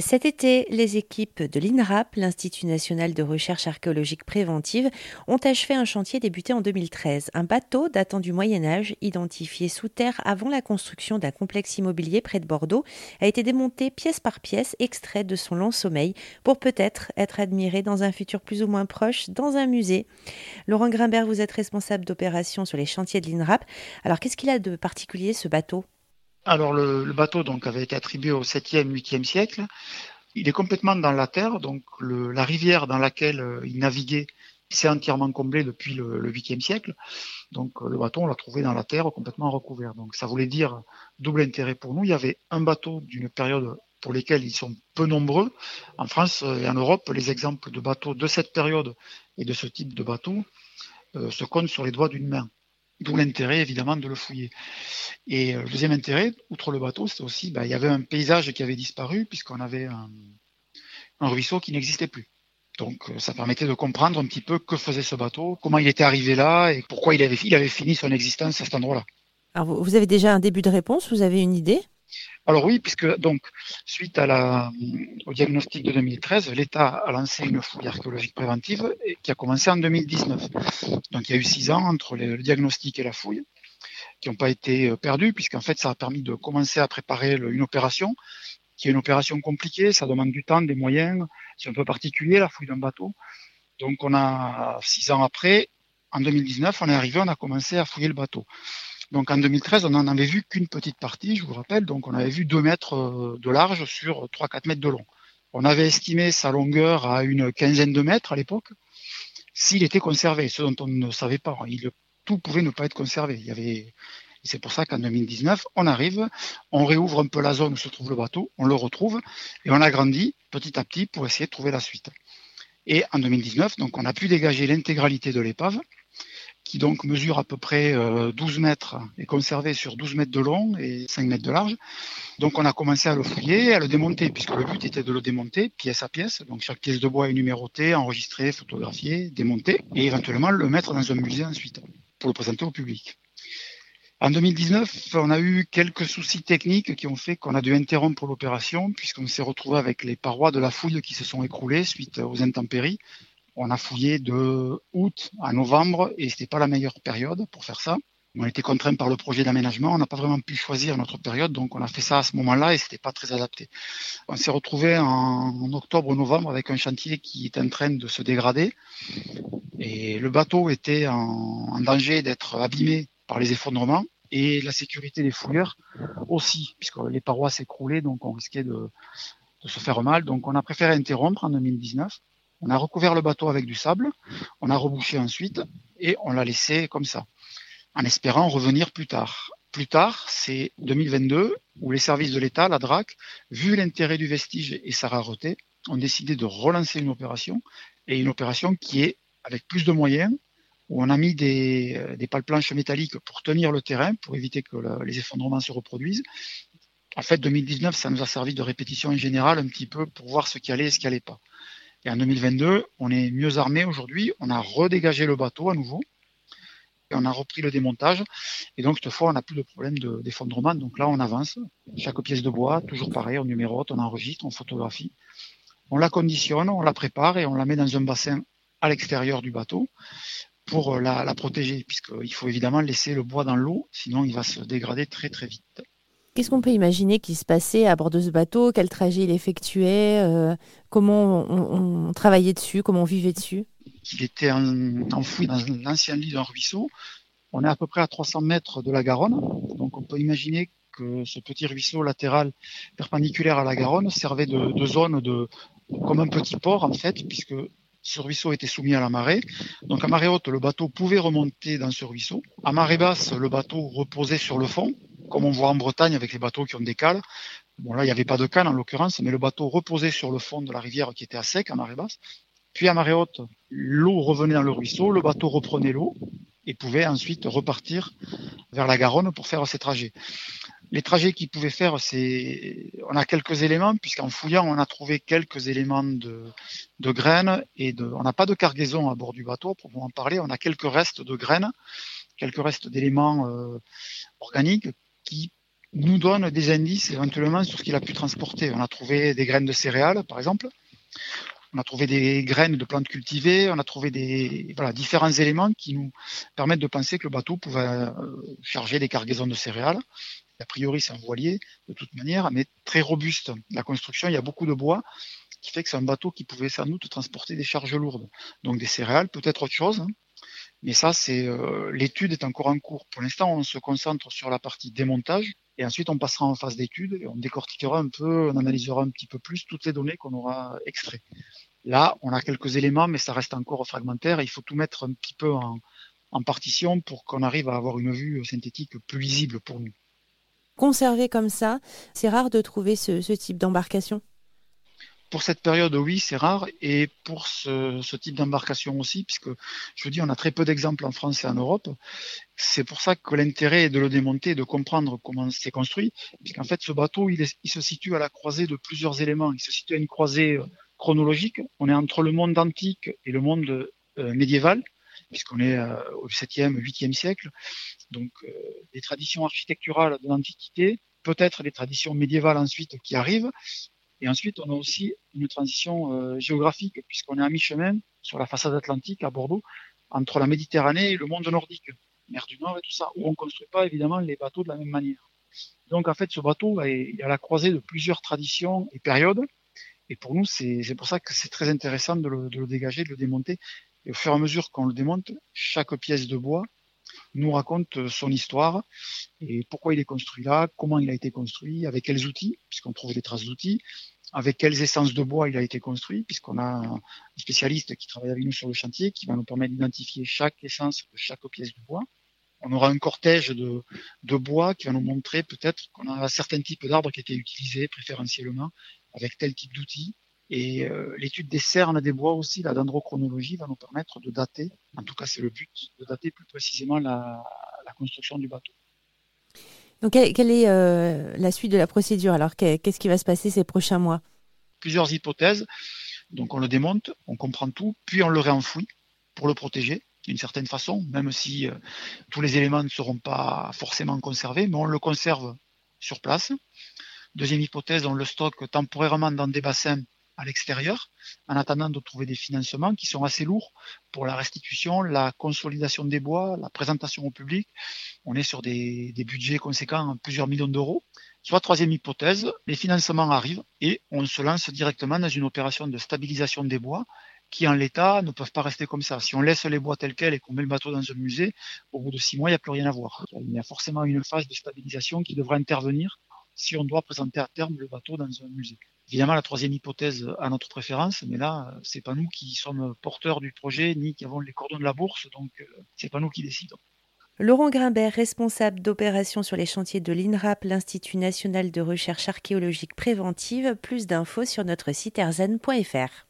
Cet été, les équipes de l'INRAP, l'Institut national de recherche archéologique préventive, ont achevé un chantier débuté en 2013. Un bateau datant du Moyen Âge, identifié sous terre avant la construction d'un complexe immobilier près de Bordeaux, a été démonté pièce par pièce, extrait de son long sommeil, pour peut-être être admiré dans un futur plus ou moins proche dans un musée. Laurent Grimbert, vous êtes responsable d'opération sur les chantiers de l'INRAP. Alors qu'est-ce qu'il a de particulier ce bateau? Alors le, bateau donc avait été attribué au 7e, 8e siècle. Il est complètement dans la terre, donc la rivière dans laquelle euh, il naviguait s'est entièrement comblée depuis le, 8e siècle. Donc euh, le bateau, on l'a trouvé dans la terre complètement recouvert. Donc ça voulait dire double intérêt pour nous. Il y avait un bateau d'une période pour lesquels ils sont peu nombreux. En France et en Europe, les exemples de bateaux de cette période et de ce type de bateau euh, se comptent sur les doigts d'une main. D'où l'intérêt évidemment de le fouiller. Et euh, le deuxième intérêt, outre le bateau, c'est aussi, bah, il y avait un paysage qui avait disparu puisqu'on avait un, ruisseau qui n'existait plus. Donc euh, ça permettait de comprendre un petit peu que faisait ce bateau, comment il était arrivé là et pourquoi il avait, il avait fini son existence à cet endroit-là. Alors vous avez déjà un début de réponse, vous avez une idée? Alors oui, puisque donc suite au diagnostic de 2013, l'État a lancé une fouille archéologique préventive qui a commencé en 2019. Donc il y a eu six ans entre le diagnostic et la fouille qui n'ont pas été euh, perdus, puisqu'en fait ça a permis de commencer à préparer une opération qui est une opération compliquée, ça demande du temps, des moyens, c'est un peu particulier la fouille d'un bateau. Donc on a six ans après, en 2019, on est arrivé, on a commencé à fouiller le bateau. Donc en 2013, on n'en avait vu qu'une petite partie, je vous rappelle. Donc on avait vu 2 mètres euh, de large sur 3-4 mètres de long. On avait estimé sa longueur à une quinzaine de mètres à l'époque, s'il était conservé, ce dont on ne savait pas. Il, tout pouvait ne pas être conservé. Il y avait, c'est pour ça qu'en 2019, on arrive, on réouvre un peu la zone où se trouve le bateau, on le retrouve et on agrandit petit à petit pour essayer de trouver la suite. Et en 2019, donc on a pu dégager l'intégralité de l'épave qui donc mesure à peu près 12 euh, mètres, et conservé sur 12 mètres de long et 5 mètres de large. Donc on a commencé à le fouiller, à le démonter, puisque le but était de le démonter pièce à pièce. Donc chaque pièce de bois est numérotée, enregistrée, photographiée, démontée, et éventuellement le mettre dans un musée ensuite, pour le présenter au public. En 2019, on a eu quelques soucis techniques qui ont fait qu'on a dû interrompre l'opération, puisqu'on s'est retrouvé avec les parois de la fouille qui se sont écroulées suite aux intempéries on a fouillé de août à novembre et c'était pas la meilleure période pour faire ça. On était contraint par le projet d'aménagement, on n'a pas vraiment pu choisir notre période, donc on a fait ça à ce moment-là et c'était pas très adapté. On s'est retrouvé en, octobre-novembre avec un chantier qui est en train de se dégrader et le bateau était en, danger d'être abîmé par les effondrements et la sécurité des fouilleurs aussi, puisque les parois s'écroulaient, donc on risquait de, de se faire mal. Donc on a préféré interrompre en 2019 on a recouvert le bateau avec du sable, on a rebouché ensuite et on l'a laissé comme ça, en espérant revenir plus tard. Plus tard, c'est 2022, où les services de l'État, la DRAC, vu l'intérêt du vestige et sa rareté, ont décidé de relancer une opération, et une opération qui est avec plus de moyens, où on a mis des, des pales planches métalliques pour tenir le terrain, pour éviter que les effondrements se reproduisent. En fait, 2019, ça nous a servi de répétition en général, un petit peu pour voir ce qui allait et ce qui allait pas. Et en 2022, on est mieux armé aujourd'hui. On a redégagé le bateau à nouveau. Et on a repris le démontage. Et donc, cette fois, on n'a plus de problème d'effondrement. donc là, on avance. Chaque pièce de bois, toujours pareil, on numérote, on enregistre, on photographie. On la conditionne, on la prépare et on la met dans un bassin à l'extérieur du bateau pour la, la protéger, puisqu'il faut évidemment laisser le bois dans l'eau, sinon il va se dégrader très très vite. Qu'est-ce qu'on peut imaginer qui se passait à bord de ce bateau? Quel trajet il effectuait? Euh, Comment on, travaillait dessus? Comment on vivait dessus? Il était enfoui dans l'ancien lit d'un ruisseau. On est à peu près à 300 mètres de la Garonne. Donc on peut imaginer que ce petit ruisseau latéral perpendiculaire à la Garonne servait de, zone de comme un petit port en fait, puisque ce ruisseau était soumis à la marée. Donc à marée haute, le bateau pouvait remonter dans ce ruisseau. À marée basse, le bateau reposait sur le fond comme on voit en Bretagne avec les bateaux qui ont des cales. Bon, là, il n'y avait pas de cale en l'occurrence, mais le bateau reposait sur le fond de la rivière qui était à sec, à marée basse. Puis à marée haute, l'eau revenait dans le ruisseau, le bateau reprenait l'eau et pouvait ensuite repartir vers la Garonne pour faire ses trajets. Les trajets qu'il pouvait faire, c'est, on a quelques éléments, puisqu'en fouillant, on a trouvé quelques éléments de, de graines et de, on n'a pas de cargaison à bord du bateau, pour en parler, on a quelques restes de graines, quelques restes d'éléments euh, organiques qui nous donne des indices éventuellement sur ce qu'il a pu transporter. On a trouvé des graines de céréales, par exemple. On a trouvé des graines de plantes cultivées, on a trouvé des différents éléments qui nous permettent de penser que le bateau pouvait euh, charger des cargaisons de céréales. A priori, c'est un voilier de toute manière, mais très robuste. La construction, il y a beaucoup de bois, qui fait que c'est un bateau qui pouvait sans doute transporter des charges lourdes. Donc des céréales, peut-être autre chose. Hein. Mais ça, c'est euh, l'étude est encore en cours. Pour l'instant, on se concentre sur la partie démontage et ensuite on passera en phase d'étude et on décortiquera un peu, on analysera un petit peu plus toutes les données qu'on aura extraites. Là, on a quelques éléments, mais ça reste encore fragmentaire. il faut tout mettre un petit peu en, partition pour qu'on arrive à avoir une vue synthétique plus lisible pour nous. Conservé comme ça, c'est rare de trouver ce type d'embarcation? Pour cette période, oui, c'est rare. Et pour ce, type d'embarcation aussi, puisque je vous dis, on a très peu d'exemples en France et en Europe. C'est pour ça que l'intérêt est de le démonter, de comprendre comment c'est construit. Puisqu'en fait, ce bateau, il, se situe à la croisée de plusieurs éléments. Il se situe à une croisée euh, chronologique. On est entre le monde antique et le monde euh, médiéval, puisqu'on est euh, au 7e, 8e siècle. Donc, des traditions architecturales de l'Antiquité, peut-être des traditions médiévales ensuite qui arrivent, et ensuite, on a aussi une transition euh, géographique, puisqu'on est à mi-chemin sur la façade atlantique à Bordeaux, entre la Méditerranée et le monde nordique, mer du Nord et tout ça, où on ne construit pas évidemment les bateaux de la même manière. Donc en fait, ce bateau est à la croisée de plusieurs traditions et périodes. Et pour nous, c'est pour ça que c'est très intéressant de le, de le dégager, de le démonter. Et au fur et à mesure qu'on le démonte, chaque pièce de bois nous raconte son histoire et pourquoi il est construit là, comment il a été construit, avec quels outils, puisqu'on trouve des traces d'outils, avec quelles essences de bois il a été construit, puisqu'on a un spécialiste qui travaille avec nous sur le chantier, qui va nous permettre d'identifier chaque essence de chaque pièce de bois. On aura un cortège de, de bois qui va nous montrer peut-être qu'on a certains types d'arbres qui étaient utilisés préférentiellement avec tel type d'outils. Et euh, l'étude des cernes des bois aussi, la dendrochronologie, va nous permettre de dater, en tout cas c'est le but, de dater plus précisément la, la construction du bateau. Donc, quelle est euh, la suite de la procédure? Alors, qu'est-ce qui va se passer ces prochains mois? Plusieurs hypothèses. Donc, on le démonte, on comprend tout, puis on le réenfouit pour le protéger d'une certaine façon, même si euh, tous les éléments ne seront pas forcément conservés, mais on le conserve sur place. Deuxième hypothèse, on le stocke temporairement dans des bassins à l'extérieur, en attendant de trouver des financements qui sont assez lourds pour la restitution, la consolidation des bois, la présentation au public. On est sur des, budgets conséquents, plusieurs millions d'euros. Soit troisième hypothèse, les financements arrivent et on se lance directement dans une opération de stabilisation des bois qui en l'état ne peuvent pas rester comme ça. Si on laisse les bois tels quels et qu'on met le bateau dans un musée, au bout de six mois, il n'y a plus rien à voir. Il y a forcément une phase de stabilisation qui devra intervenir si on doit présenter à terme le bateau dans un musée. Évidemment, la troisième hypothèse a notre préférence, mais là, c'est pas nous qui sommes porteurs du projet ni qui avons les cordons de la bourse, donc euh, c'est pas nous qui décidons. Laurent Grimbert, responsable d'opérations sur les chantiers de l'INRAP, l'Institut national de recherche archéologique préventive. Plus d'infos sur notre site erzen.fr.